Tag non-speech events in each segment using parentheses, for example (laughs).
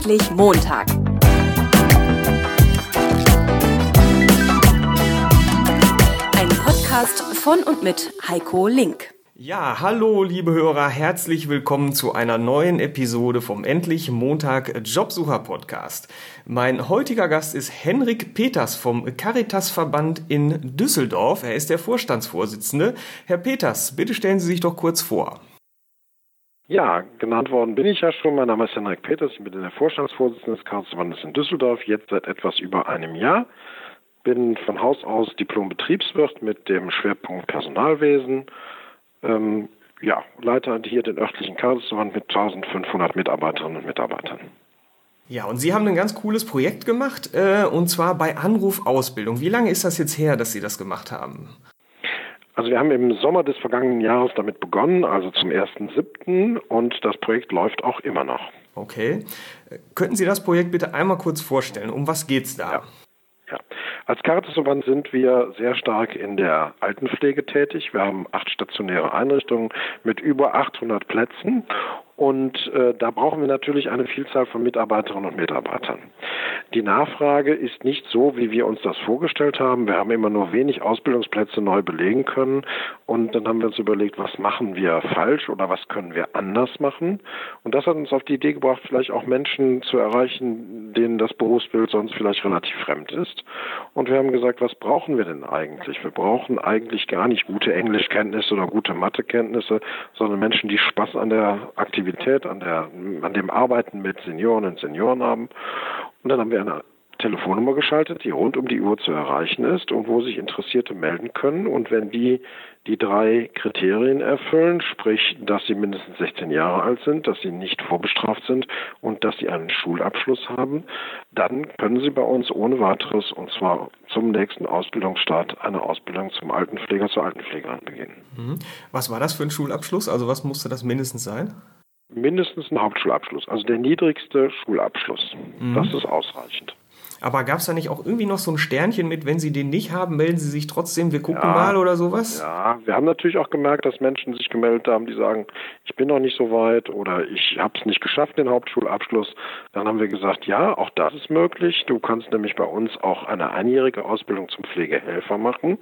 Endlich Montag. Ein Podcast von und mit Heiko Link. Ja, hallo liebe Hörer, herzlich willkommen zu einer neuen Episode vom Endlich Montag Jobsucher Podcast. Mein heutiger Gast ist Henrik Peters vom Caritas Verband in Düsseldorf. Er ist der Vorstandsvorsitzende. Herr Peters, bitte stellen Sie sich doch kurz vor. Ja, genannt worden bin ich ja schon. Mein Name ist Henrik Peters. Ich bin der Vorstandsvorsitzende des Caritas Verbandes in Düsseldorf, jetzt seit etwas über einem Jahr. Bin von Haus aus Diplom-Betriebswirt mit dem Schwerpunkt Personalwesen ähm, ja, leite hier den örtlichen Karlsruhe mit 1500 Mitarbeiterinnen und Mitarbeitern. Ja, und Sie haben ein ganz cooles Projekt gemacht, äh, und zwar bei Anrufausbildung. Wie lange ist das jetzt her, dass Sie das gemacht haben? Also wir haben im Sommer des vergangenen Jahres damit begonnen, also zum 1.7. und das Projekt läuft auch immer noch. Okay. Könnten Sie das Projekt bitte einmal kurz vorstellen? Um was geht es da? Ja. Ja. Als Caritasverband sind wir sehr stark in der Altenpflege tätig. Wir haben acht stationäre Einrichtungen mit über 800 Plätzen und äh, da brauchen wir natürlich eine Vielzahl von Mitarbeiterinnen und Mitarbeitern. Die Nachfrage ist nicht so, wie wir uns das vorgestellt haben. Wir haben immer nur wenig Ausbildungsplätze neu belegen können. Und dann haben wir uns überlegt, was machen wir falsch oder was können wir anders machen. Und das hat uns auf die Idee gebracht, vielleicht auch Menschen zu erreichen, denen das Berufsbild sonst vielleicht relativ fremd ist. Und wir haben gesagt, was brauchen wir denn eigentlich? Wir brauchen eigentlich gar nicht gute Englischkenntnisse oder gute Mathekenntnisse, sondern Menschen, die Spaß an der Aktivität Aktivität, an, der, an dem Arbeiten mit Senioren und Senioren haben. Und dann haben wir eine Telefonnummer geschaltet, die rund um die Uhr zu erreichen ist und wo sich Interessierte melden können. Und wenn die die drei Kriterien erfüllen, sprich, dass sie mindestens 16 Jahre alt sind, dass sie nicht vorbestraft sind und dass sie einen Schulabschluss haben, dann können sie bei uns ohne weiteres und zwar zum nächsten Ausbildungsstart eine Ausbildung zum Altenpfleger, zur Altenpflegerin beginnen. Mhm. Was war das für ein Schulabschluss? Also was musste das mindestens sein? Mindestens einen Hauptschulabschluss, also der niedrigste Schulabschluss. Mhm. Das ist ausreichend. Aber gab es da nicht auch irgendwie noch so ein Sternchen mit, wenn Sie den nicht haben, melden Sie sich trotzdem, wir gucken ja, mal oder sowas? Ja, wir haben natürlich auch gemerkt, dass Menschen sich gemeldet haben, die sagen, ich bin noch nicht so weit oder ich habe es nicht geschafft, den Hauptschulabschluss. Dann haben wir gesagt, ja, auch das ist möglich. Du kannst nämlich bei uns auch eine einjährige Ausbildung zum Pflegehelfer machen.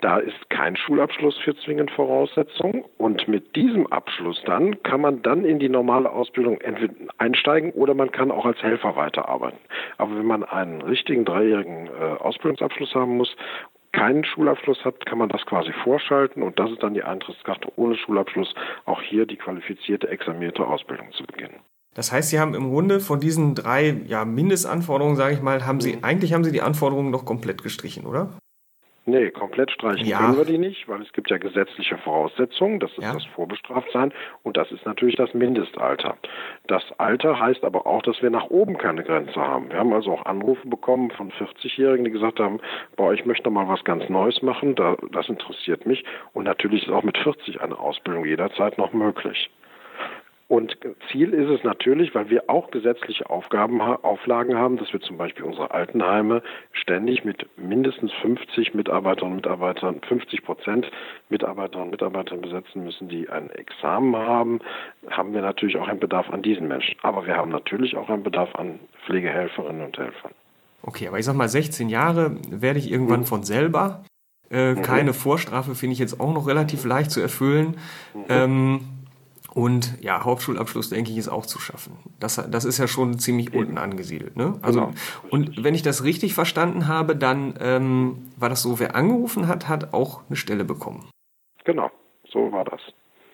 Da ist kein Schulabschluss für zwingend Voraussetzung. Und mit diesem Abschluss dann kann man dann in die normale Ausbildung entweder einsteigen oder man kann auch als Helfer weiterarbeiten. Aber wenn man einen richtigen dreijährigen äh, Ausbildungsabschluss haben muss, keinen Schulabschluss hat, kann man das quasi vorschalten und das ist dann die Eintrittskarte ohne Schulabschluss, auch hier die qualifizierte, examinierte Ausbildung zu beginnen. Das heißt, Sie haben im Grunde von diesen drei ja, Mindestanforderungen, sage ich mal, haben Sie, mhm. eigentlich haben Sie die Anforderungen noch komplett gestrichen, oder? Nee, komplett streichen ja. können wir die nicht, weil es gibt ja gesetzliche Voraussetzungen, das ist ja. das Vorbestraftsein und das ist natürlich das Mindestalter. Das Alter heißt aber auch, dass wir nach oben keine Grenze haben. Wir haben also auch Anrufe bekommen von 40-Jährigen, die gesagt haben, boah, ich möchte mal was ganz Neues machen, das interessiert mich und natürlich ist auch mit 40 eine Ausbildung jederzeit noch möglich. Und Ziel ist es natürlich, weil wir auch gesetzliche Aufgaben, Auflagen haben, dass wir zum Beispiel unsere Altenheime ständig mit mindestens 50 Mitarbeiterinnen und Mitarbeitern, 50 Prozent Mitarbeiterinnen und Mitarbeitern besetzen müssen, die ein Examen haben, haben wir natürlich auch einen Bedarf an diesen Menschen. Aber wir haben natürlich auch einen Bedarf an Pflegehelferinnen und Helfern. Okay, aber ich sag mal, 16 Jahre werde ich irgendwann mhm. von selber. Äh, mhm. Keine Vorstrafe finde ich jetzt auch noch relativ leicht zu erfüllen. Mhm. Ähm, und ja, Hauptschulabschluss, denke ich, ist auch zu schaffen. Das, das ist ja schon ziemlich unten angesiedelt. Ne? Also, genau. Und wenn ich das richtig verstanden habe, dann ähm, war das so, wer angerufen hat, hat auch eine Stelle bekommen. Genau, so war das.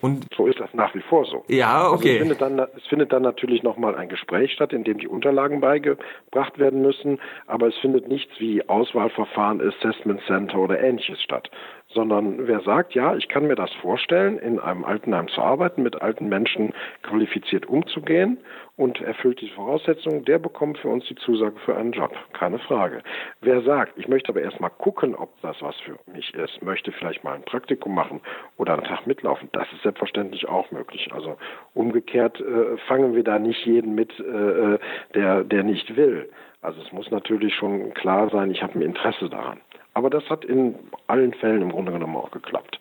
Und so ist das nach wie vor so. Ja, okay. Also es, findet dann, es findet dann natürlich nochmal ein Gespräch statt, in dem die Unterlagen beigebracht werden müssen, aber es findet nichts wie Auswahlverfahren, Assessment Center oder ähnliches statt, sondern wer sagt, ja, ich kann mir das vorstellen, in einem Altenheim zu arbeiten, mit alten Menschen qualifiziert umzugehen und erfüllt diese Voraussetzungen, der bekommt für uns die Zusage für einen Job. Keine Frage. Wer sagt, ich möchte aber erst mal gucken, ob das was für mich ist, möchte vielleicht mal ein Praktikum machen oder einen Tag mitlaufen, das ist selbstverständlich auch möglich. Also umgekehrt äh, fangen wir da nicht jeden mit, äh, äh der, der nicht will. Also es muss natürlich schon klar sein, ich habe ein Interesse daran. Aber das hat in allen Fällen im Grunde genommen auch geklappt.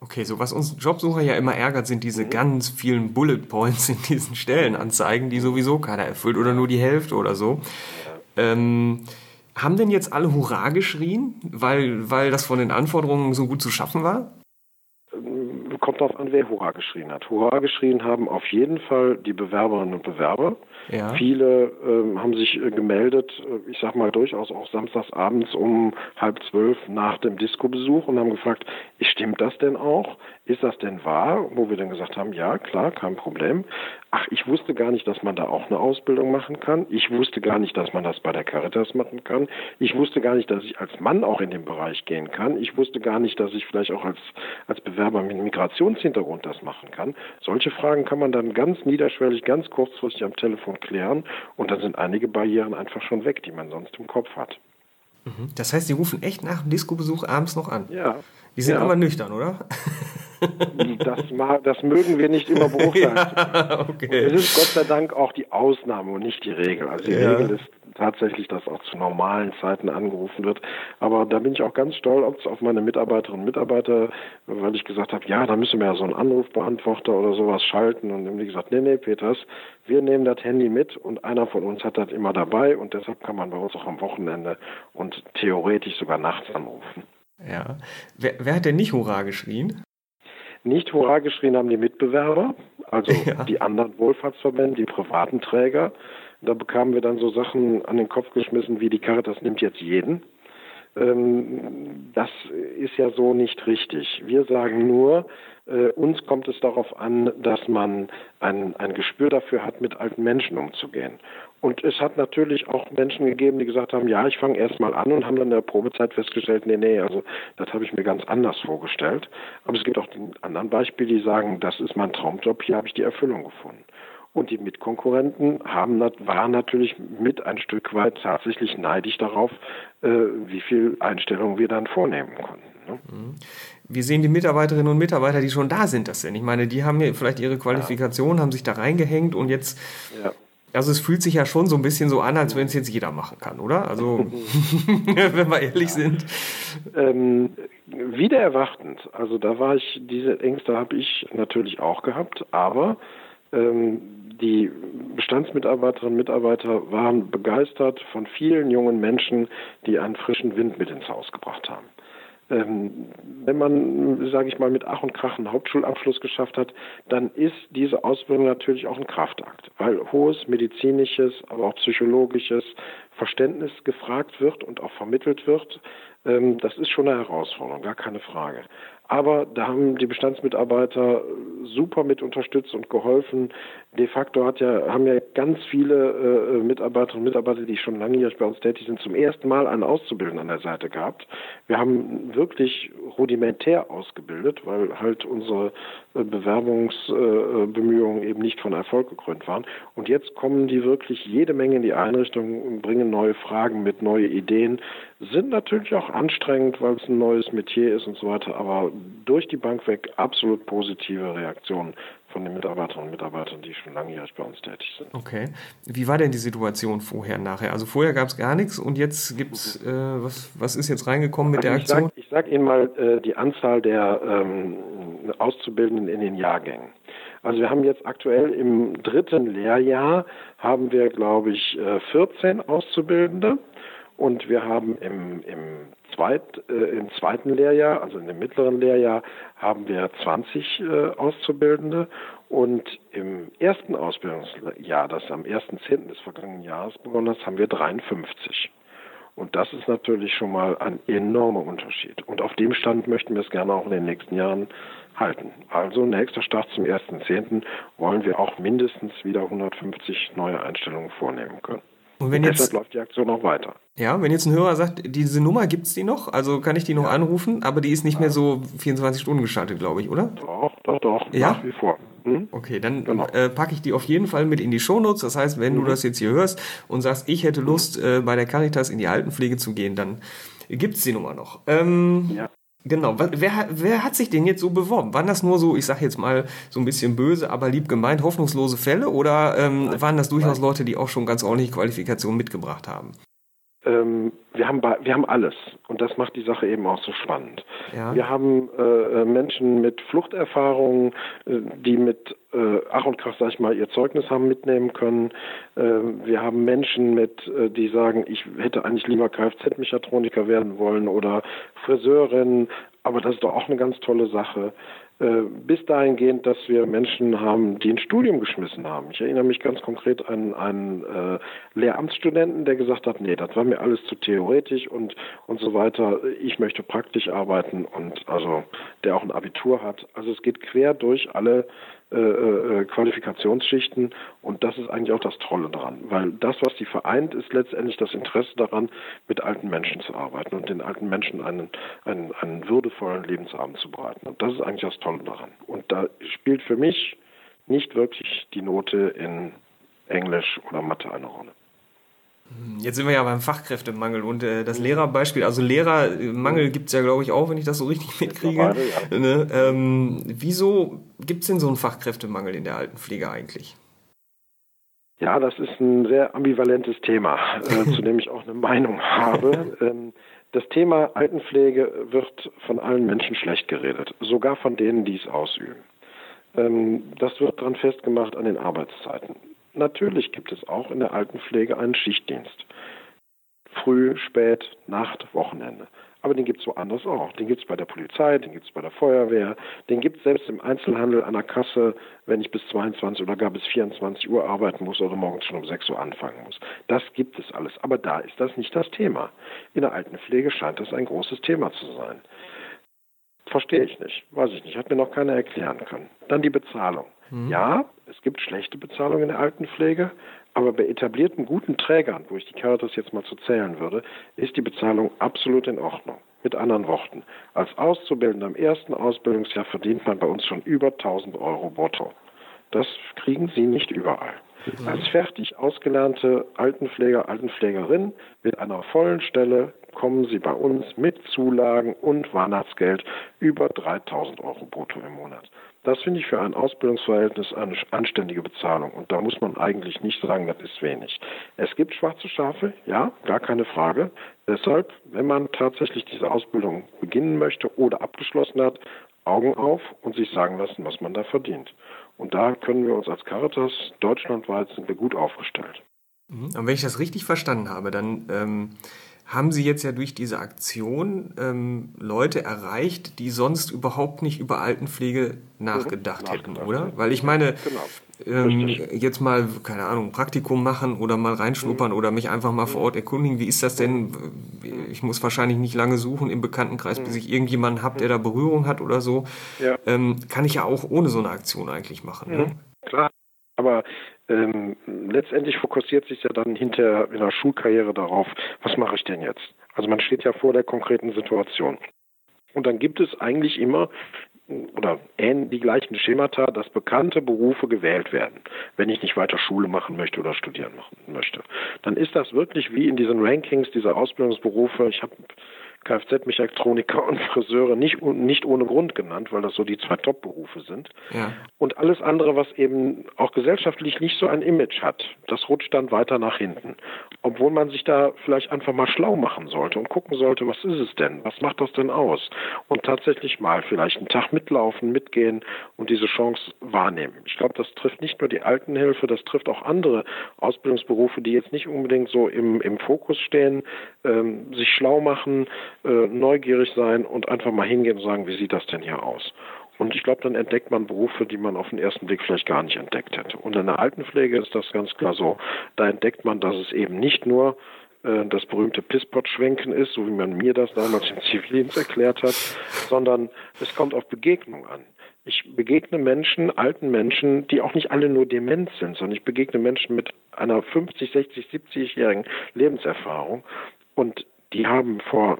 Okay, so was uns Jobsucher ja immer ärgert, sind diese mhm. ganz vielen Bullet Points in diesen Stellenanzeigen, die sowieso keiner erfüllt oder nur die Hälfte oder so. Ähm, haben denn jetzt alle Hurra geschrien, weil, weil das von den Anforderungen so gut zu schaffen war? Kommt darauf an, wer Hurra geschrien hat. Hurra geschrien haben auf jeden Fall die Bewerberinnen und Bewerber. Ja. Viele ähm, haben sich äh, gemeldet, äh, ich sag mal durchaus auch samstags abends um halb zwölf nach dem Disco-Besuch und haben gefragt, stimmt das denn auch? Ist das denn wahr? Wo wir dann gesagt haben, ja, klar, kein Problem. Ach, ich wusste gar nicht, dass man da auch eine Ausbildung machen kann. Ich wusste gar nicht, dass man das bei der Caritas machen kann. Ich wusste gar nicht, dass ich als Mann auch in den Bereich gehen kann. Ich wusste gar nicht, dass ich vielleicht auch als, als Bewerber mit Migrationshintergrund das machen kann. Solche Fragen kann man dann ganz niederschwellig, ganz kurzfristig am Telefon klären und dann sind einige Barrieren einfach schon weg, die man sonst im Kopf hat. Mhm. Das heißt, Sie rufen echt nach dem Disco-Besuch abends noch an? Ja. Die sind ja. aber nüchtern, oder? (laughs) Das, das, mögen wir nicht immer beurteilen. (laughs) Ja, okay. Es ist Gott sei Dank auch die Ausnahme und nicht die Regel. Also die ja. Regel ist tatsächlich, dass auch zu normalen Zeiten angerufen wird. Aber da bin ich auch ganz stolz auf meine Mitarbeiterinnen und Mitarbeiter, weil ich gesagt habe, ja, da müssen wir ja so einen Anrufbeantworter oder sowas schalten. Und dann haben die gesagt, nee, nee, Peters, wir nehmen das Handy mit und einer von uns hat das immer dabei und deshalb kann man bei uns auch am Wochenende und theoretisch sogar nachts anrufen. Ja. Wer, wer hat denn nicht Hurra geschrien? Nicht Hurra geschrien haben die Mitbewerber, also (laughs) ja. die anderen Wohlfahrtsverbände, die privaten Träger. Da bekamen wir dann so Sachen an den Kopf geschmissen wie die Caritas nimmt jetzt jeden. Ähm, das ist ja so nicht richtig. Wir sagen nur, äh, uns kommt es darauf an, dass man ein, ein Gespür dafür hat, mit alten Menschen umzugehen. Und es hat natürlich auch Menschen gegeben, die gesagt haben, ja, ich fange erst mal an und haben dann in der Probezeit festgestellt, nee, nee, also das habe ich mir ganz anders vorgestellt. Aber es gibt auch den anderen Beispiel, die sagen, das ist mein Traumjob, hier habe ich die Erfüllung gefunden. Und die Mitkonkurrenten haben, waren natürlich mit ein Stück weit tatsächlich neidisch darauf, äh, wie viel Einstellungen wir dann vornehmen konnten. Ne? Mhm. Wie sehen die Mitarbeiterinnen und Mitarbeiter, die schon da sind, das denn? Ich meine, die haben vielleicht ihre Qualifikation, ja. haben sich da reingehängt und jetzt ja. Also es fühlt sich ja schon so ein bisschen so an, als wenn es jetzt jeder machen kann, oder? Also (laughs) wenn wir ehrlich ja. sind. Ähm, wieder erwartend. Also da war ich, diese Ängste habe ich natürlich auch gehabt, aber ähm, die Bestandsmitarbeiterinnen und Mitarbeiter waren begeistert von vielen jungen Menschen, die einen frischen Wind mit ins Haus gebracht haben. Ähm, wenn man, sage ich mal, mit Ach und Krach einen Hauptschulabschluss geschafft hat, dann ist diese Ausbildung natürlich auch ein Kraftakt, weil hohes medizinisches, aber auch psychologisches Verständnis gefragt wird und auch vermittelt wird. Ähm, das ist schon eine Herausforderung, gar keine Frage. Aber da haben die Bestandsmitarbeiter super mit unterstützt und geholfen. De facto hat ja, haben ja ganz viele äh, Mitarbeiterinnen und Mitarbeiter, die schon langjährig bei uns tätig sind, zum ersten Mal einen Auszubildenden an der Seite gehabt. Wir haben wirklich rudimentär ausgebildet, weil halt unsere äh, Bewerbungsbemühungen äh, eben nicht von Erfolg gekrönt waren. Und jetzt kommen die wirklich jede Menge in die Einrichtung und bringen neue Fragen mit, neue Ideen, sind natürlich auch anstrengend, weil es ein neues Metier ist und so weiter, aber durch die Bank weg absolut positive Reaktionen von den Mitarbeiterinnen und Mitarbeitern, die schon langjährig bei uns tätig sind. Okay. Wie war denn die Situation vorher, nachher? Also vorher gab es gar nichts und jetzt gibt es, äh, was, was ist jetzt reingekommen mit also der Aktion? Ich sage sag Ihnen mal äh, die Anzahl der ähm, Auszubildenden in den Jahrgängen. Also wir haben jetzt aktuell im dritten Lehrjahr haben wir, glaube ich, 14 äh, Auszubildende und wir haben im, im, Zweit, äh, im zweiten Lehrjahr, also in dem mittleren Lehrjahr, haben wir 20 äh, Auszubildende und im ersten Ausbildungsjahr, das am 1.10. des vergangenen Jahres begonnen hat, haben wir 53. Und das ist natürlich schon mal ein enormer Unterschied. Und auf dem Stand möchten wir es gerne auch in den nächsten Jahren halten. Also nächster Start zum 1.10. wollen wir auch mindestens wieder 150 neue Einstellungen vornehmen können. Und wenn jetzt, deshalb läuft die Aktion noch weiter. Ja, wenn jetzt ein Hörer sagt, diese Nummer gibt es die noch, also kann ich die noch ja. anrufen, aber die ist nicht ja. mehr so 24 Stunden geschaltet, glaube ich, oder? Doch, doch, doch, ja? nach wie vor. Hm? Okay, dann genau. äh, packe ich die auf jeden Fall mit in die Shownotes. Das heißt, wenn mhm. du das jetzt hier hörst und sagst, ich hätte Lust, äh, bei der Caritas in die Altenpflege zu gehen, dann gibt es die Nummer noch. Ähm, ja. Genau, wer, wer hat sich denn jetzt so beworben? Waren das nur so, ich sag jetzt mal so ein bisschen böse, aber lieb gemeint, hoffnungslose Fälle oder ähm, waren das durchaus Leute, die auch schon ganz ordentliche Qualifikationen mitgebracht haben? Ähm, wir haben, wir haben alles und das macht die Sache eben auch so spannend. Ja. Wir haben äh, äh Menschen mit Fluchterfahrungen, äh, die mit äh, Ach und Krach, sag ich mal, ihr Zeugnis haben mitnehmen können. Äh, wir haben Menschen mit, äh, die sagen, ich hätte eigentlich lieber Kfz-Mechatroniker werden wollen oder Friseurin, aber das ist doch auch eine ganz tolle Sache. Äh, bis dahingehend, dass wir Menschen haben, die ein Studium geschmissen haben. Ich erinnere mich ganz konkret an einen äh, Lehramtsstudenten, der gesagt hat, nee, das war mir alles zu theoretisch und, und so weiter. Ich möchte praktisch arbeiten und also der auch ein Abitur hat. Also es geht quer durch alle äh, äh, Qualifikationsschichten und das ist eigentlich auch das Tolle daran, weil das, was die vereint, ist letztendlich das Interesse daran, mit alten Menschen zu arbeiten und den alten Menschen einen, einen, einen würdevollen Lebensabend zu bereiten. Und das ist eigentlich das Tolle daran. Und da spielt für mich nicht wirklich die Note in Englisch oder Mathe eine Rolle. Jetzt sind wir ja beim Fachkräftemangel und äh, das Lehrerbeispiel, also Lehrermangel gibt es ja, glaube ich, auch, wenn ich das so richtig mitkriege. Ja. Ne? Ähm, wieso gibt es denn so einen Fachkräftemangel in der Altenpflege eigentlich? Ja, das ist ein sehr ambivalentes Thema, äh, (laughs) zu dem ich auch eine Meinung habe. Ähm, das Thema Altenpflege wird von allen Menschen schlecht geredet, sogar von denen, die es ausüben. Ähm, das wird daran festgemacht an den Arbeitszeiten. Natürlich gibt es auch in der Altenpflege einen Schichtdienst. Früh, spät, Nacht, Wochenende. Aber den gibt es woanders auch. Den gibt es bei der Polizei, den gibt es bei der Feuerwehr, den gibt es selbst im Einzelhandel an der Kasse, wenn ich bis 22 oder gar bis 24 Uhr arbeiten muss oder morgens schon um 6 Uhr anfangen muss. Das gibt es alles. Aber da ist das nicht das Thema. In der Altenpflege scheint das ein großes Thema zu sein. Verstehe ich nicht. Weiß ich nicht. Hat mir noch keiner erklären können. Dann die Bezahlung. Mhm. Ja, es gibt schlechte Bezahlung in der Altenpflege, aber bei etablierten guten Trägern, wo ich die Caritas jetzt mal zu zählen würde, ist die Bezahlung absolut in Ordnung. Mit anderen Worten, als Auszubildender im ersten Ausbildungsjahr verdient man bei uns schon über 1000 Euro brutto. Das kriegen Sie nicht überall. Als fertig ausgelernte Altenpfleger, Altenpflegerin mit einer vollen Stelle kommen Sie bei uns mit Zulagen und Weihnachtsgeld über 3000 Euro brutto im Monat. Das finde ich für ein Ausbildungsverhältnis eine anständige Bezahlung. Und da muss man eigentlich nicht sagen, das ist wenig. Es gibt schwarze Schafe, ja, gar keine Frage. Deshalb, wenn man tatsächlich diese Ausbildung beginnen möchte oder abgeschlossen hat, Augen auf und sich sagen lassen, was man da verdient. Und da können wir uns als Caritas deutschlandweit sind wir gut aufgestellt. Mhm. Und wenn ich das richtig verstanden habe, dann ähm, haben Sie jetzt ja durch diese Aktion ähm, Leute erreicht, die sonst überhaupt nicht über Altenpflege nachgedacht, mhm, hätten, oder? Weil ich meine, genau. ähm, jetzt mal, keine Ahnung, Praktikum machen oder mal reinschnuppern mhm. oder mich einfach mal vor Ort erkundigen, wie ist das denn? Ich muss wahrscheinlich nicht lange suchen im Bekanntenkreis, mhm. bis ich irgendjemanden habe, der da Berührung hat oder so. Ja. Ähm, kann ich ja auch ohne so eine Aktion eigentlich machen. Ne? Klar. Aber ähm, letztendlich fokussiert sich ja dann hinter in der Schulkarriere darauf, was mache ich denn jetzt? Also man steht ja vor der konkreten Situation. Und dann gibt es eigentlich immer oder die gleichen Schemata, dass bekannte Berufe gewählt werden, wenn ich nicht weiter Schule machen möchte oder studieren machen möchte. Dann ist das wirklich wie in diesen Rankings dieser Ausbildungsberufe. Ich habe Kfz-Mechatroniker und Friseure nicht, nicht ohne Grund genannt, weil das so die zwei Top-Berufe sind. Ja. Und alles andere, was eben auch gesellschaftlich nicht so ein Image hat, das rutscht dann weiter nach hinten. Obwohl man sich da vielleicht einfach mal schlau machen sollte und gucken sollte, was ist es denn? Was macht das denn aus? Und tatsächlich mal vielleicht einen Tag mitlaufen, mitgehen und diese Chance wahrnehmen. Ich glaube, das trifft nicht nur die Altenhilfe, das trifft auch andere Ausbildungsberufe, die jetzt nicht unbedingt so im, im Fokus stehen, ähm, sich schlau machen, äh, neugierig sein und einfach mal hingehen und sagen, wie sieht das denn hier aus? Und ich glaube, dann entdeckt man Berufe, die man auf den ersten Blick vielleicht gar nicht entdeckt hätte. Und in der Altenpflege ist das ganz klar so. Da entdeckt man, dass es eben nicht nur äh, das berühmte Pisspot-Schwenken ist, so wie man mir das damals im Zivildienst erklärt hat, sondern es kommt auf Begegnung an. Ich begegne Menschen, alten Menschen, die auch nicht alle nur dement sind, sondern ich begegne Menschen mit einer 50, 60, 70-jährigen Lebenserfahrung und die haben vor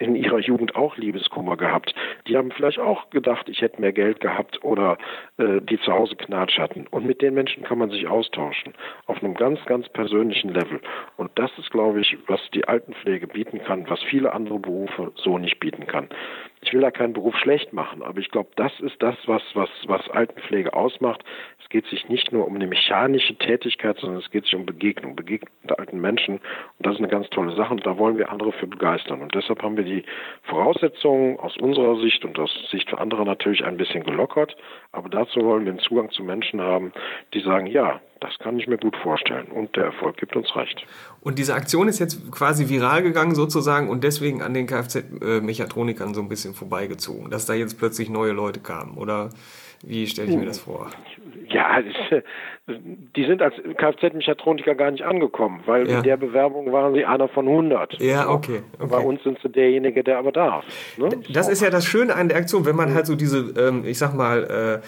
in ihrer Jugend auch Liebeskummer gehabt. Die haben vielleicht auch gedacht, ich hätte mehr Geld gehabt oder äh, die zu Hause Knatsch hatten. Und mit den Menschen kann man sich austauschen. Auf einem ganz, ganz persönlichen Level. Und das ist, glaube ich, was die Altenpflege bieten kann, was viele andere Berufe so nicht bieten kann. Ich will da keinen Beruf schlecht machen, aber ich glaube, das ist das, was, was, was Altenpflege ausmacht. Es geht sich nicht nur um eine mechanische Tätigkeit, sondern es geht sich um Begegnung, Begegnung mit alten Menschen. Und das ist eine ganz tolle Sache und da wollen wir andere für begeistern. Und deshalb haben wir die Voraussetzungen aus unserer Sicht und aus Sicht für andere natürlich ein bisschen gelockert. Aber dazu wollen wir einen Zugang zu Menschen haben, die sagen, ja, das kann ich mir gut vorstellen. Und der Erfolg gibt uns recht. Und diese Aktion ist jetzt quasi viral gegangen sozusagen und deswegen an den Kfz-Mechatronikern so ein bisschen vorbeigezogen, dass da jetzt plötzlich neue Leute kamen. Oder wie stelle ich mir das vor? Ja, die sind als Kfz-Mechatroniker gar nicht angekommen, weil ja. in der Bewerbung waren sie einer von 100. Ja, okay. okay. Bei uns sind sie derjenige, der aber darf. Ne? Das so. ist ja das Schöne an der Aktion, wenn man halt so diese, ähm, ich sag mal, äh,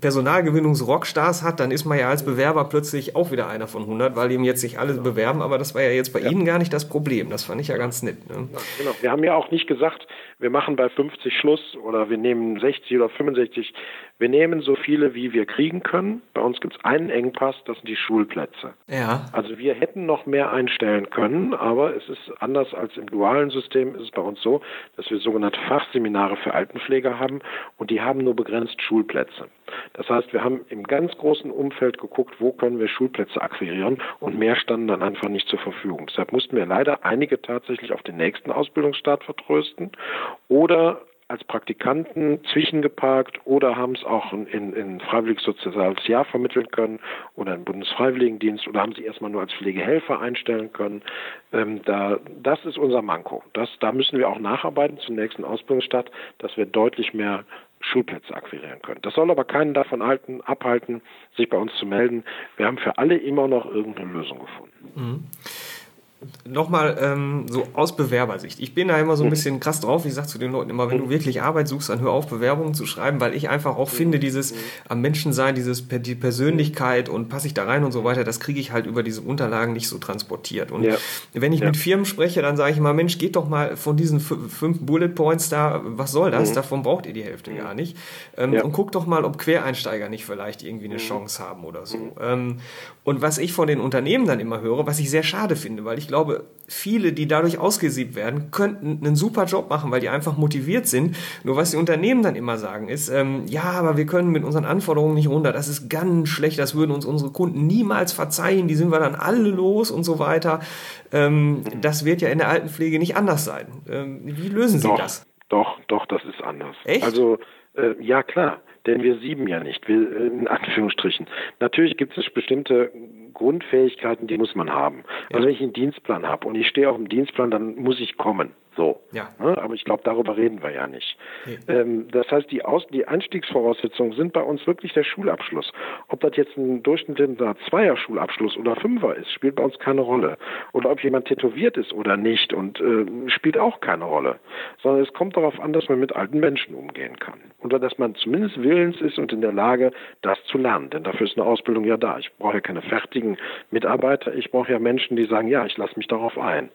Personalgewinnungs-Rockstars hat, dann ist man ja als Bewerber plötzlich auch wieder einer von 100, weil eben jetzt sich alle bewerben, aber das war ja jetzt bei ja. Ihnen gar nicht das Problem. Das fand ich ja ganz nett. Ne? Ja, genau. Wir haben ja auch nicht gesagt, wir machen bei 50 Schluss oder wir nehmen 60 oder 65. Wir nehmen so viele, wie wir kriegen können. Bei uns gibt es einen Engpass, das sind die Schulplätze. Ja. Also wir hätten noch mehr einstellen können, aber es ist anders als im dualen System, ist es bei uns so, dass wir sogenannte Fachseminare für Altenpfleger haben und die haben nur begrenzt Schulplätze. Das heißt, wir haben im ganz großen Umfeld geguckt, wo können wir Schulplätze akquirieren und mehr standen dann einfach nicht zur Verfügung. Deshalb mussten wir leider einige tatsächlich auf den nächsten Ausbildungsstart vertrösten oder als Praktikanten zwischengeparkt oder haben es auch in, in freiwilliges soziales Jahr vermitteln können oder im Bundesfreiwilligendienst oder haben sie erstmal nur als Pflegehelfer einstellen können. Ähm, da, das ist unser Manko. Das, da müssen wir auch nacharbeiten zum nächsten Ausbildungsstart, dass wir deutlich mehr Schulplätze akquirieren können. Das soll aber keinen davon halten, abhalten, sich bei uns zu melden. Wir haben für alle immer noch irgendeine Lösung gefunden. Mhm. Nochmal ähm, so aus Bewerbersicht. Ich bin da immer so ein mhm. bisschen krass drauf. Ich sage zu den Leuten immer, wenn du mhm. wirklich Arbeit suchst, dann hör auf, Bewerbungen zu schreiben, weil ich einfach auch finde, dieses am Menschen sein, dieses die Persönlichkeit und passe ich da rein und so weiter, das kriege ich halt über diese Unterlagen nicht so transportiert. Und ja. wenn ich ja. mit Firmen spreche, dann sage ich immer, Mensch, geht doch mal von diesen fünf Bullet Points da, was soll das? Mhm. Davon braucht ihr die Hälfte mhm. gar nicht. Ähm, ja. Und guckt doch mal, ob Quereinsteiger nicht vielleicht irgendwie eine Chance haben oder so. Ähm, und was ich von den Unternehmen dann immer höre, was ich sehr schade finde, weil ich glaube, viele, die dadurch ausgesiebt werden, könnten einen super Job machen, weil die einfach motiviert sind. Nur was die Unternehmen dann immer sagen ist, ähm, ja, aber wir können mit unseren Anforderungen nicht runter. Das ist ganz schlecht. Das würden uns unsere Kunden niemals verzeihen. Die sind wir dann alle los und so weiter. Ähm, das wird ja in der Altenpflege nicht anders sein. Ähm, wie lösen Sie doch, das? Doch, doch, das ist anders. Echt? Also äh, ja klar denn wir sieben ja nicht, wir, äh, in Anführungsstrichen. Natürlich gibt es bestimmte Grundfähigkeiten, die muss man haben. Also wenn ich einen Dienstplan habe und ich stehe auf dem Dienstplan, dann muss ich kommen. So. Ja. Ne? Aber ich glaube, darüber reden wir ja nicht. Nee. Ähm, das heißt, die, Aus die Einstiegsvoraussetzungen sind bei uns wirklich der Schulabschluss. Ob das jetzt ein durchschnittlicher Zweier-Schulabschluss oder Fünfer ist, spielt bei uns keine Rolle. Oder ob jemand tätowiert ist oder nicht und äh, spielt auch keine Rolle. Sondern es kommt darauf an, dass man mit alten Menschen umgehen kann. Oder dass man zumindest willens ist und in der Lage, das zu lernen. Denn dafür ist eine Ausbildung ja da. Ich brauche ja keine fertigen Mitarbeiter. Ich brauche ja Menschen, die sagen, ja, ich lasse mich darauf ein.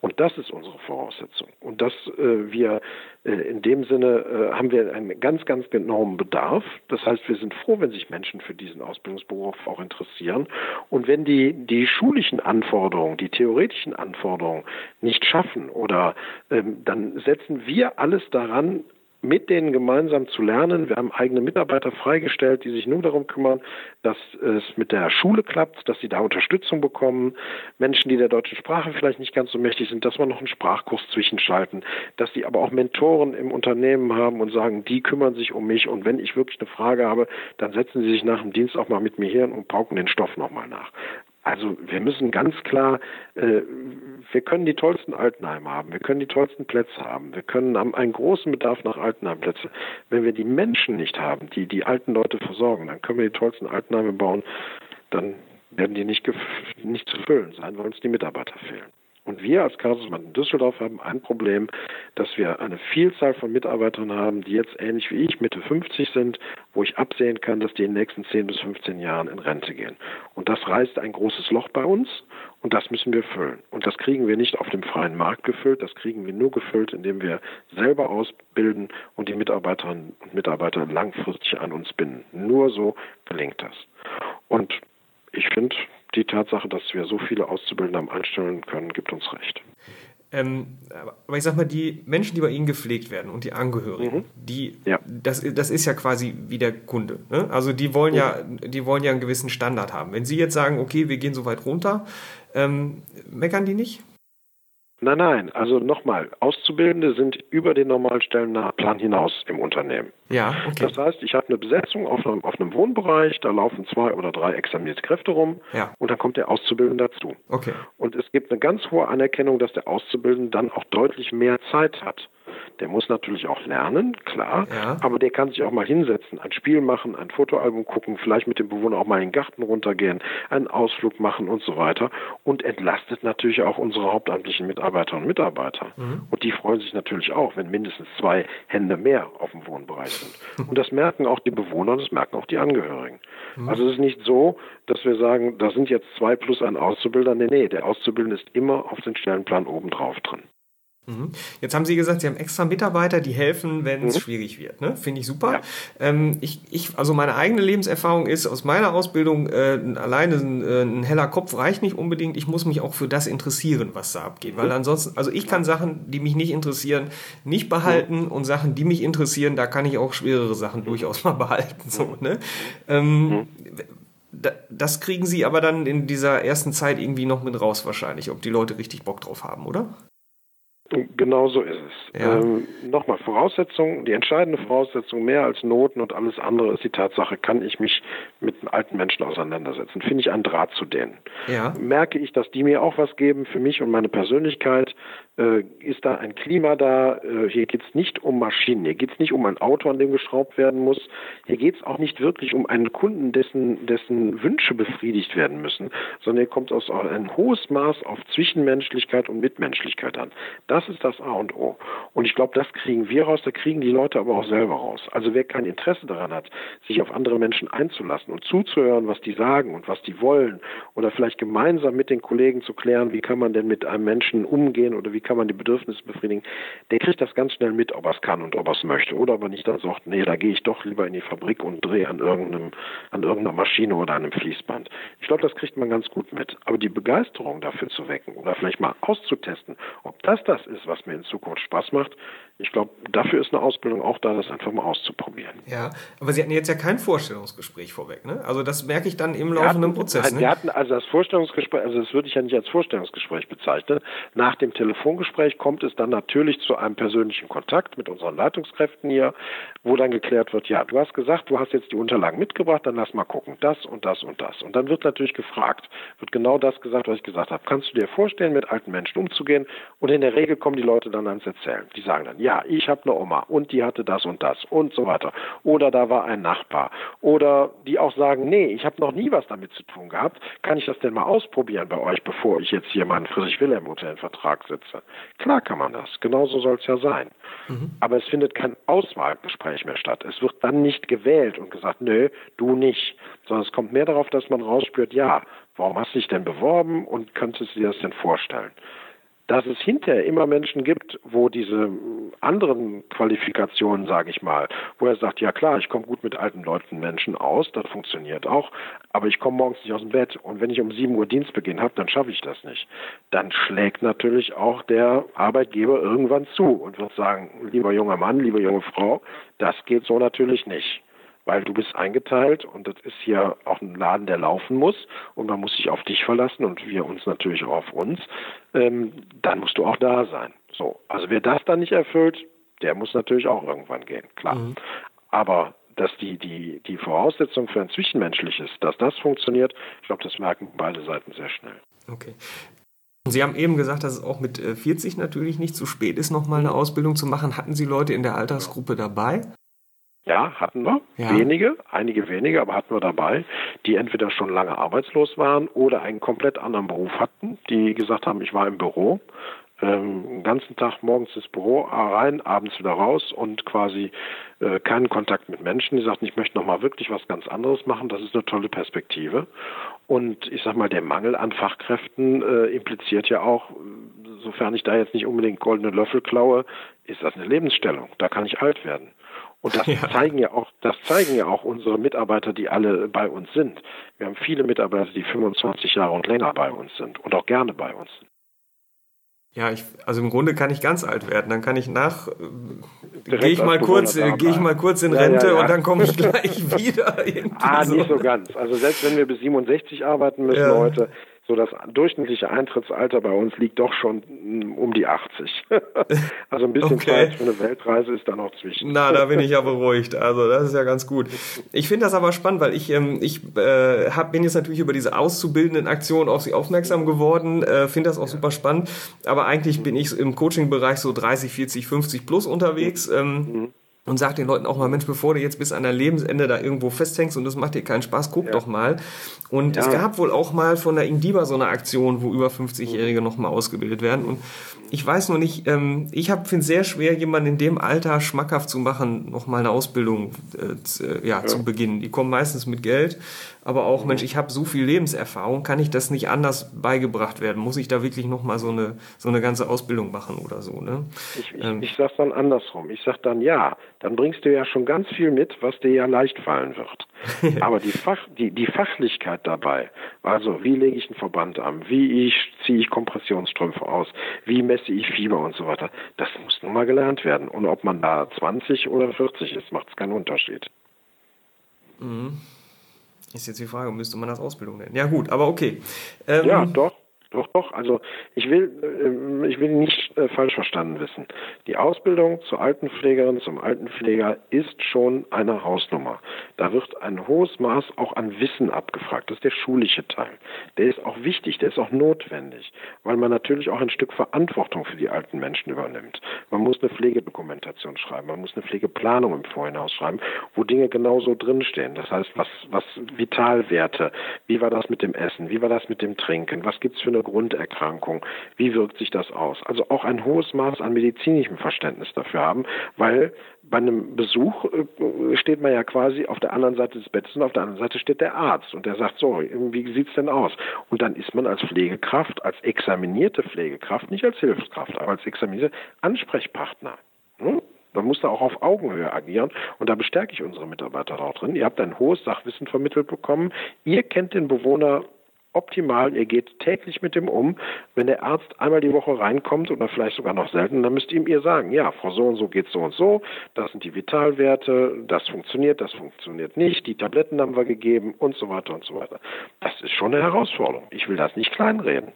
Und das ist unsere Voraussetzung. Und dass äh, wir äh, in dem Sinne äh, haben wir einen ganz, ganz enormen Bedarf. Das heißt, wir sind froh, wenn sich Menschen für diesen Ausbildungsberuf auch interessieren. Und wenn die, die schulischen Anforderungen, die theoretischen Anforderungen nicht schaffen oder ähm, dann setzen wir alles daran, mit denen gemeinsam zu lernen. Wir haben eigene Mitarbeiter freigestellt, die sich nur darum kümmern, dass es mit der Schule klappt, dass sie da Unterstützung bekommen. Menschen, die der deutschen Sprache vielleicht nicht ganz so mächtig sind, dass wir noch einen Sprachkurs zwischenschalten, dass sie aber auch Mentoren im Unternehmen haben und sagen, die kümmern sich um mich und wenn ich wirklich eine Frage habe, dann setzen sie sich nach dem Dienst auch mal mit mir hier und pauken den Stoff nochmal nach. Also wir müssen ganz klar, äh, wir können die tollsten Altenheime haben, wir können die tollsten Plätze haben, wir können haben einen großen Bedarf nach Altenheimplätzen. Wenn wir die Menschen nicht haben, die die alten Leute versorgen, dann können wir die tollsten Altenheime bauen, dann werden die nicht, nicht zu füllen sein, weil uns die Mitarbeiter fehlen. Und wir als Caritasverband in Düsseldorf haben ein Problem, dass wir eine Vielzahl von Mitarbeitern haben, die jetzt ähnlich wie ich Mitte 50 sind, wo ich absehen kann, dass die in den nächsten 10 bis 15 Jahren in Rente gehen. Und das reißt ein großes Loch bei uns und das müssen wir füllen. Und das kriegen wir nicht auf dem freien Markt gefüllt, das kriegen wir nur gefüllt, indem wir selber ausbilden und die Mitarbeiterinnen und Mitarbeiter langfristig an uns binden. Nur so gelingt das. Und ich finde, die Tatsache, dass wir so viele Auszubildende am einstellen können, gibt uns recht. Ähm, aber ich sag mal, die Menschen, die bei Ihnen gepflegt werden und die Angehörigen, mhm. die, ja. das, das ist ja quasi wie der Kunde. Ne? Also die wollen mhm. ja, die wollen ja einen gewissen Standard haben. Wenn Sie jetzt sagen, okay, wir gehen so weit runter, ähm, meckern die nicht? Nein, nein. Also nochmal, Auszubildende sind über den Normalstellenplan hinaus im Unternehmen. Ja, okay. Das heißt, ich habe eine Besetzung auf einem, auf einem Wohnbereich, da laufen zwei oder drei examinierte Kräfte rum ja. und dann kommt der Auszubildende dazu. Okay. Und es gibt eine ganz hohe Anerkennung, dass der Auszubildende dann auch deutlich mehr Zeit hat. Der muss natürlich auch lernen, klar, ja. aber der kann sich auch mal hinsetzen, ein Spiel machen, ein Fotoalbum gucken, vielleicht mit dem Bewohner auch mal in den Garten runtergehen, einen Ausflug machen und so weiter und entlastet natürlich auch unsere hauptamtlichen Mitarbeiter und Mitarbeiter. Mhm. Und die freuen sich natürlich auch, wenn mindestens zwei Hände mehr auf dem Wohnbereich sind. (laughs) Und das merken auch die Bewohner und das merken auch die Angehörigen. Mhm. Also es ist nicht so, dass wir sagen, da sind jetzt zwei plus ein Auszubildender. Nee, nee, der Auszubildende ist immer auf den Stellenplan oben drauf drin. Mhm. Jetzt haben Sie gesagt, Sie haben extra Mitarbeiter, die helfen, wenn es mhm. schwierig wird. Ne? Finde ich super. Ja. Ähm, ich, ich, also meine eigene Lebenserfahrung ist aus meiner Ausbildung, äh, alleine ein, äh, ein, heller Kopf reicht nicht unbedingt. Ich muss mich auch für das interessieren, was da abgeht. Weil mhm. ansonsten, also ich kann Sachen, die mich nicht interessieren, nicht behalten mhm. und Sachen, die mich interessieren, da kann ich auch schwerere Sachen durchaus mal behalten. So, ne? Ähm, das kriegen Sie aber dann in dieser ersten Zeit irgendwie noch mit raus wahrscheinlich, ob die Leute richtig Bock drauf haben, oder? Genau so ist es. Ja. Ähm, Nochmal, Voraussetzung, die entscheidende Voraussetzung mehr als Noten und alles andere ist die Tatsache, kann ich mich mit alten Menschen auseinandersetzen? Finde ich einen Draht zu denen? Ja. Merke ich, dass die mir auch was geben für mich und meine Persönlichkeit? Äh, ist da ein Klima da? Äh, hier geht es nicht um Maschinen, hier geht es nicht um ein Auto, an dem geschraubt werden muss. Hier geht es auch nicht wirklich um einen Kunden, dessen, dessen Wünsche befriedigt werden müssen, sondern hier kommt aus ein hohes Maß auf Zwischenmenschlichkeit und Mitmenschlichkeit an. Das ist das A und O. Und ich glaube, das kriegen wir raus, da kriegen die Leute aber auch selber raus. Also wer kein Interesse daran hat, sich auf andere Menschen einzulassen und zuzuhören, was die sagen und was die wollen, oder vielleicht gemeinsam mit den Kollegen zu klären, wie kann man denn mit einem Menschen umgehen oder wie kann man die Bedürfnisse befriedigen, der kriegt das ganz schnell mit, ob er es kann und ob er es möchte. Oder aber nicht dann sagt, nee, da gehe ich doch lieber in die Fabrik und drehe an irgendeinem, an irgendeiner Maschine oder einem Fließband. Ich glaube, das kriegt man ganz gut mit. Aber die Begeisterung dafür zu wecken oder vielleicht mal auszutesten, ob das das ist, was mir in Zukunft Spaß macht, ich glaube, dafür ist eine Ausbildung auch da, das einfach mal auszuprobieren. Ja, aber Sie hatten jetzt ja kein Vorstellungsgespräch vorweg, ne? Also das merke ich dann im laufenden Prozess. Ne? Wir hatten also das Vorstellungsgespräch, also das würde ich ja nicht als Vorstellungsgespräch bezeichnen. Nach dem Telefongespräch kommt es dann natürlich zu einem persönlichen Kontakt mit unseren Leitungskräften hier, wo dann geklärt wird, ja, du hast gesagt, du hast jetzt die Unterlagen mitgebracht, dann lass mal gucken, das und das und das. Und dann wird natürlich gefragt, wird genau das gesagt, was ich gesagt habe. Kannst du dir vorstellen, mit alten Menschen umzugehen? Und in der Regel kommen die Leute dann ans Erzählen. Die sagen dann, ja, ja, ich habe eine Oma und die hatte das und das und so weiter. Oder da war ein Nachbar. Oder die auch sagen, nee, ich habe noch nie was damit zu tun gehabt. Kann ich das denn mal ausprobieren bei euch, bevor ich jetzt hier meinen Friedrich-Wilhelm-Hotel in Vertrag setze? Klar kann man das. Genauso soll es ja sein. Mhm. Aber es findet kein Auswahlgespräch mehr statt. Es wird dann nicht gewählt und gesagt, nö, du nicht. Sondern es kommt mehr darauf, dass man rausspürt, ja, warum hast du dich denn beworben und könntest du dir das denn vorstellen? Dass es hinterher immer Menschen gibt, wo diese anderen Qualifikationen, sage ich mal, wo er sagt, ja klar, ich komme gut mit alten Leuten, Menschen aus, das funktioniert auch, aber ich komme morgens nicht aus dem Bett und wenn ich um 7 Uhr Dienstbeginn habe, dann schaffe ich das nicht. Dann schlägt natürlich auch der Arbeitgeber irgendwann zu und wird sagen, lieber junger Mann, liebe junge Frau, das geht so natürlich nicht weil du bist eingeteilt und das ist hier auch ein Laden, der laufen muss und man muss sich auf dich verlassen und wir uns natürlich auch auf uns, ähm, dann musst du auch da sein. So, also wer das dann nicht erfüllt, der muss natürlich auch irgendwann gehen, klar. Mhm. Aber dass die, die, die Voraussetzung für ein Zwischenmenschliches, dass das funktioniert, ich glaube, das merken beide Seiten sehr schnell. Okay. Sie haben eben gesagt, dass es auch mit 40 äh, natürlich nicht zu spät ist, nochmal eine Ausbildung zu machen. Hatten Sie Leute in der Altersgruppe dabei? Ja, hatten wir. Ja. Wenige, einige wenige, aber hatten wir dabei, die entweder schon lange arbeitslos waren oder einen komplett anderen Beruf hatten, die gesagt haben, ich war im Büro, ähm, den ganzen Tag morgens ins Büro rein, abends wieder raus und quasi äh, keinen Kontakt mit Menschen. Die sagten, ich möchte nochmal wirklich was ganz anderes machen. Das ist eine tolle Perspektive. Und ich sag mal, der Mangel an Fachkräften äh, impliziert ja auch, sofern ich da jetzt nicht unbedingt goldene Löffel klaue, ist das eine Lebensstellung. Da kann ich alt werden. Und das ja. zeigen ja auch, das zeigen ja auch unsere Mitarbeiter, die alle bei uns sind. Wir haben viele Mitarbeiter, die 25 Jahre und länger bei uns sind und auch gerne bei uns sind. Ja, ich, also im Grunde kann ich ganz alt werden. Dann kann ich nach, äh, gehe ich mal kurz, gehe ich mal kurz in Rente ja, ja, ja. und dann komme ich (laughs) gleich wieder. ah, so. nicht so ganz. Also selbst wenn wir bis 67 arbeiten müssen heute, so das durchschnittliche Eintrittsalter bei uns liegt doch schon mm, um die 80. (laughs) also ein bisschen okay. Zeit für eine Weltreise ist da noch zwischen. Na, da bin ich ja (laughs) beruhigt. Also das ist ja ganz gut. Ich finde das aber spannend, weil ich ähm, ich äh, hab, bin jetzt natürlich über diese auszubildenden Aktionen auf Sie aufmerksam geworden. Äh, finde das auch ja. super spannend. Aber eigentlich bin ich im Coaching-Bereich so 30, 40, 50 plus unterwegs. Ähm, mhm und sag den Leuten auch mal, Mensch, bevor du jetzt bis an dein Lebensende da irgendwo festhängst und das macht dir keinen Spaß, guck ja. doch mal. Und ja. es gab wohl auch mal von der Ingdiba so eine Aktion, wo über 50-Jährige nochmal ausgebildet werden. Und ich weiß nur nicht, ähm, ich finde es sehr schwer, jemanden in dem Alter schmackhaft zu machen, nochmal eine Ausbildung äh, zu, äh, ja, ja, zu beginnen. Die kommen meistens mit Geld, aber auch, Mensch, ich habe so viel Lebenserfahrung, kann ich das nicht anders beigebracht werden? Muss ich da wirklich nochmal so eine, so eine ganze Ausbildung machen oder so? Ne? Ich, ich, ähm, ich sage dann andersrum. Ich sage dann ja, dann bringst du ja schon ganz viel mit, was dir ja leicht fallen wird. (laughs) aber die, Fach, die, die Fachlichkeit dabei, also wie lege ich einen Verband an, wie ich, ziehe ich Kompressionsstrümpfe aus, wie messe ich Fieber und so weiter, das muss nun mal gelernt werden. Und ob man da 20 oder 40 ist, macht es keinen Unterschied. Mhm. Ist jetzt die Frage, müsste man das Ausbildung nennen? Ja gut, aber okay. Ähm, ja, doch. Doch, doch. Also ich will, äh, ich will nicht äh, falsch verstanden wissen. Die Ausbildung zur Altenpflegerin, zum Altenpfleger ist schon eine Hausnummer. Da wird ein hohes Maß auch an Wissen abgefragt. Das ist der schulische Teil. Der ist auch wichtig, der ist auch notwendig, weil man natürlich auch ein Stück Verantwortung für die alten Menschen übernimmt. Man muss eine Pflegedokumentation schreiben, man muss eine Pflegeplanung im Vorhinaus schreiben, wo Dinge genauso drinstehen. Das heißt, was, was Vitalwerte, wie war das mit dem Essen, wie war das mit dem Trinken, was gibt's für eine Grunderkrankung, wie wirkt sich das aus? Also auch ein hohes Maß an medizinischem Verständnis dafür haben, weil bei einem Besuch äh, steht man ja quasi auf der anderen Seite des Bettes und auf der anderen Seite steht der Arzt und der sagt so, wie sieht's denn aus? Und dann ist man als Pflegekraft, als examinierte Pflegekraft, nicht als Hilfskraft, aber als examinierte Ansprechpartner. Hm? Man muss da auch auf Augenhöhe agieren und da bestärke ich unsere Mitarbeiter auch drin. Ihr habt ein hohes Sachwissen vermittelt bekommen. Ihr kennt den Bewohner optimal, ihr geht täglich mit dem um. Wenn der Arzt einmal die Woche reinkommt oder vielleicht sogar noch selten, dann müsst ihr ihm ihr sagen, ja, Frau so und so geht so und so, das sind die Vitalwerte, das funktioniert, das funktioniert nicht, die Tabletten haben wir gegeben und so weiter und so weiter. Das ist schon eine Herausforderung. Ich will das nicht kleinreden.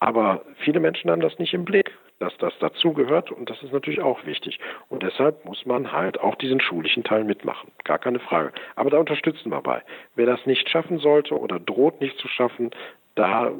Aber viele Menschen haben das nicht im Blick dass das dazugehört und das ist natürlich auch wichtig. Und deshalb muss man halt auch diesen schulischen Teil mitmachen. Gar keine Frage. Aber da unterstützen wir bei. Wer das nicht schaffen sollte oder droht nicht zu schaffen, da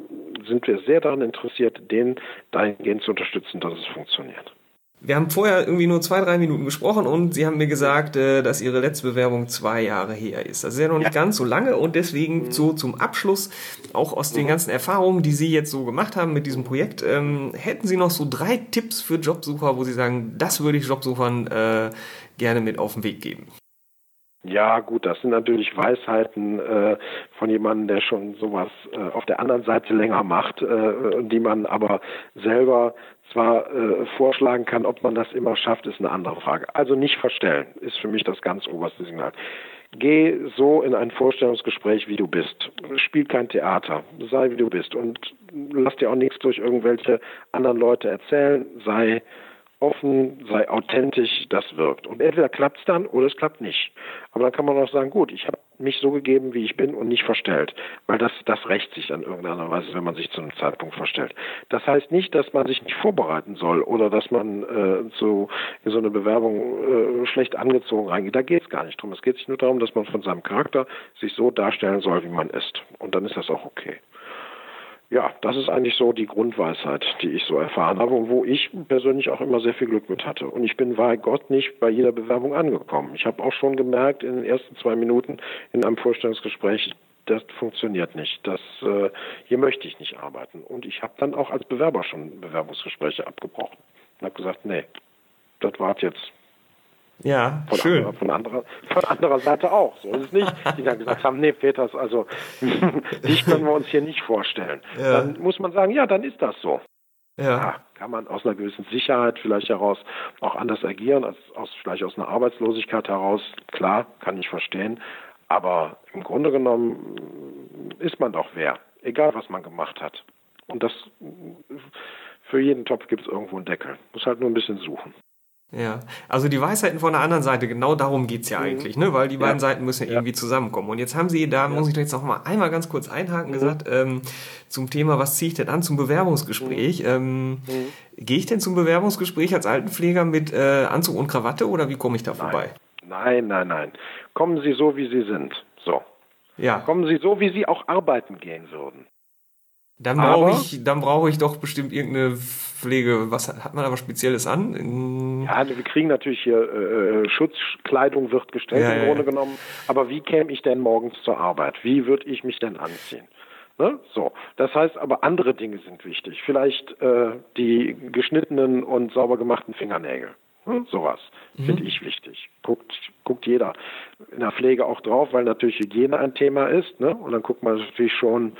sind wir sehr daran interessiert, den dahingehend zu unterstützen, dass es funktioniert. Wir haben vorher irgendwie nur zwei, drei Minuten gesprochen und Sie haben mir gesagt, äh, dass Ihre letzte Bewerbung zwei Jahre her ist. Das ist ja noch nicht ja. ganz so lange und deswegen so zum Abschluss, auch aus den mhm. ganzen Erfahrungen, die Sie jetzt so gemacht haben mit diesem Projekt, ähm, hätten Sie noch so drei Tipps für Jobsucher, wo Sie sagen, das würde ich Jobsuchern äh, gerne mit auf den Weg geben? Ja, gut, das sind natürlich Weisheiten äh, von jemandem, der schon sowas äh, auf der anderen Seite länger macht, äh, die man aber selber zwar äh, vorschlagen kann, ob man das immer schafft, ist eine andere Frage. Also nicht verstellen, ist für mich das ganz oberste Signal. Geh so in ein Vorstellungsgespräch, wie du bist. Spiel kein Theater. Sei, wie du bist. Und lass dir auch nichts durch irgendwelche anderen Leute erzählen. Sei offen, sei authentisch, das wirkt. Und entweder klappt es dann oder es klappt nicht. Aber dann kann man auch sagen, gut, ich habe mich so gegeben, wie ich bin und nicht verstellt. Weil das, das rächt sich in irgendeiner Weise, wenn man sich zu einem Zeitpunkt verstellt. Das heißt nicht, dass man sich nicht vorbereiten soll oder dass man äh, zu, in so eine Bewerbung äh, schlecht angezogen reingeht. Da geht es gar nicht drum. Es geht sich nur darum, dass man von seinem Charakter sich so darstellen soll, wie man ist. Und dann ist das auch okay ja, das ist eigentlich so die Grundweisheit, die ich so erfahren habe und wo ich persönlich auch immer sehr viel Glück mit hatte. Und ich bin, bei Gott, nicht bei jeder Bewerbung angekommen. Ich habe auch schon gemerkt in den ersten zwei Minuten in einem Vorstellungsgespräch, das funktioniert nicht. Das, äh, hier möchte ich nicht arbeiten. Und ich habe dann auch als Bewerber schon Bewerbungsgespräche abgebrochen und habe gesagt, nee, das war jetzt ja, von schön. Anderer, von, anderer, von anderer Seite auch. So ist es nicht. Die dann gesagt haben, nee, Peters, also (laughs) dich können wir uns hier nicht vorstellen. Ja. Dann muss man sagen, ja, dann ist das so. Ja. ja. Kann man aus einer gewissen Sicherheit vielleicht heraus auch anders agieren, als aus, vielleicht aus einer Arbeitslosigkeit heraus. Klar, kann ich verstehen. Aber im Grunde genommen ist man doch wer, egal was man gemacht hat. Und das Für jeden Topf gibt es irgendwo einen Deckel. Muss halt nur ein bisschen suchen. Ja, also die Weisheiten von der anderen Seite, genau darum geht's ja mhm. eigentlich, ne? weil die beiden Seiten müssen ja irgendwie zusammenkommen. Und jetzt haben Sie, da ja. muss ich doch jetzt noch mal einmal ganz kurz einhaken, mhm. gesagt, ähm, zum Thema, was ziehe ich denn an zum Bewerbungsgespräch? Mhm. Ähm, mhm. Gehe ich denn zum Bewerbungsgespräch als Altenpfleger mit äh, Anzug und Krawatte oder wie komme ich da nein. vorbei? Nein, nein, nein. Kommen Sie so, wie Sie sind. So. Ja. Kommen Sie so, wie Sie auch arbeiten gehen würden. Dann brauche ich, dann brauche ich doch bestimmt irgendeine Pflege. Was hat man aber Spezielles an? Ja, wir kriegen natürlich hier äh, äh, Schutzkleidung wird gestellt ja, im Grunde ja. genommen. Aber wie käme ich denn morgens zur Arbeit? Wie würde ich mich denn anziehen? Ne? So, das heißt aber andere Dinge sind wichtig. Vielleicht äh, die geschnittenen und sauber gemachten Fingernägel. Hm? Sowas mhm. finde ich wichtig. Guckt, guckt jeder in der Pflege auch drauf, weil natürlich Hygiene ein Thema ist. Ne? Und dann guckt man natürlich schon,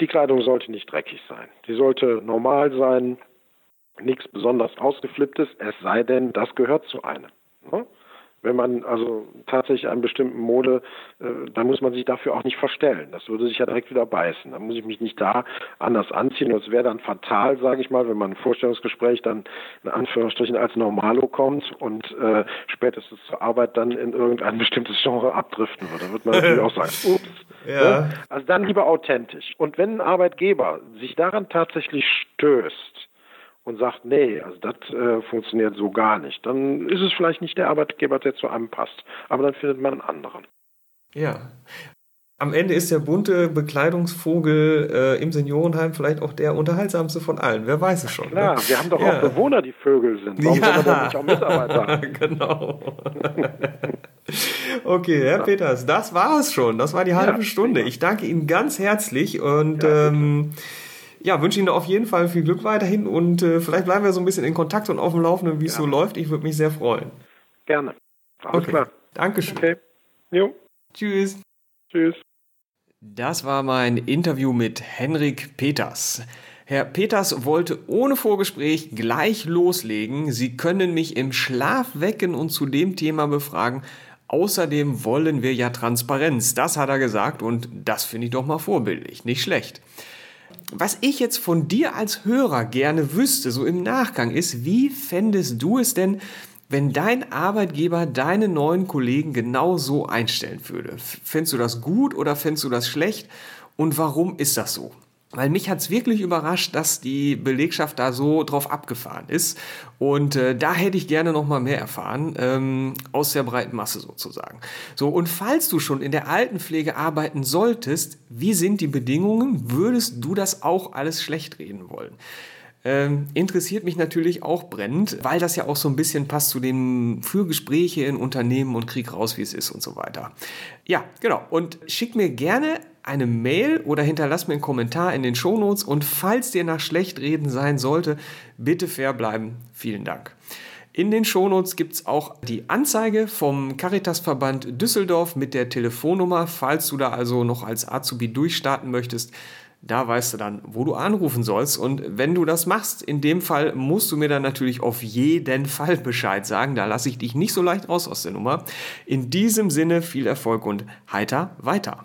die Kleidung sollte nicht dreckig sein. Die sollte normal sein, nichts besonders ausgeflipptes, es sei denn, das gehört zu einem. Ne? Wenn man also tatsächlich einen bestimmten Mode, äh, dann muss man sich dafür auch nicht verstellen. Das würde sich ja direkt wieder beißen. Dann muss ich mich nicht da anders anziehen. Und es wäre dann fatal, sage ich mal, wenn man ein Vorstellungsgespräch dann in Anführungsstrichen als Normalo kommt und äh, spätestens zur Arbeit dann in irgendein bestimmtes Genre abdriften würde. Da wird man natürlich (laughs) auch sagen, ups. Ja. Ne? Also dann lieber authentisch. Und wenn ein Arbeitgeber sich daran tatsächlich stößt, und sagt, nee, also das äh, funktioniert so gar nicht, dann ist es vielleicht nicht der Arbeitgeber, der zu einem passt. Aber dann findet man einen anderen. Ja. Am Ende ist der bunte Bekleidungsvogel äh, im Seniorenheim vielleicht auch der unterhaltsamste von allen. Wer weiß es schon. Klar, ne? wir haben doch ja. auch Bewohner, die Vögel sind. Warum ja. sind wir nicht auch Mitarbeiter? (laughs) genau. okay, Herr ja. Peters, das war es schon. Das war die halbe ja, Stunde. Ich danke Ihnen ganz herzlich und ähm, ja, wünsche Ihnen auf jeden Fall viel Glück weiterhin und äh, vielleicht bleiben wir so ein bisschen in Kontakt und auf dem Laufenden, wie es ja. so läuft. Ich würde mich sehr freuen. Gerne. Alles okay. klar. Dankeschön. Okay. Jo. Tschüss. Tschüss. Das war mein Interview mit Henrik Peters. Herr Peters wollte ohne Vorgespräch gleich loslegen. Sie können mich im Schlaf wecken und zu dem Thema befragen. Außerdem wollen wir ja Transparenz. Das hat er gesagt und das finde ich doch mal vorbildlich. Nicht schlecht was ich jetzt von dir als Hörer gerne wüsste, so im Nachgang, ist, wie fändest du es denn, wenn dein Arbeitgeber deine neuen Kollegen genau so einstellen würde? Fändest du das gut oder fändest du das schlecht? Und warum ist das so? Weil mich hat's wirklich überrascht, dass die Belegschaft da so drauf abgefahren ist. Und äh, da hätte ich gerne noch mal mehr erfahren, ähm, aus der breiten Masse sozusagen. So, und falls du schon in der Altenpflege arbeiten solltest, wie sind die Bedingungen? Würdest du das auch alles schlecht reden wollen? Ähm, interessiert mich natürlich auch brennend, weil das ja auch so ein bisschen passt zu den Fürgespräche in Unternehmen und Krieg raus, wie es ist und so weiter. Ja, genau. Und schick mir gerne eine Mail oder hinterlass mir einen Kommentar in den Shownotes und falls dir nach Schlechtreden sein sollte, bitte fair bleiben. Vielen Dank. In den Shownotes gibt es auch die Anzeige vom Caritasverband Düsseldorf mit der Telefonnummer, falls du da also noch als Azubi durchstarten möchtest. Da weißt du dann, wo du anrufen sollst. Und wenn du das machst, in dem Fall musst du mir dann natürlich auf jeden Fall Bescheid sagen. Da lasse ich dich nicht so leicht raus aus der Nummer. In diesem Sinne viel Erfolg und heiter weiter.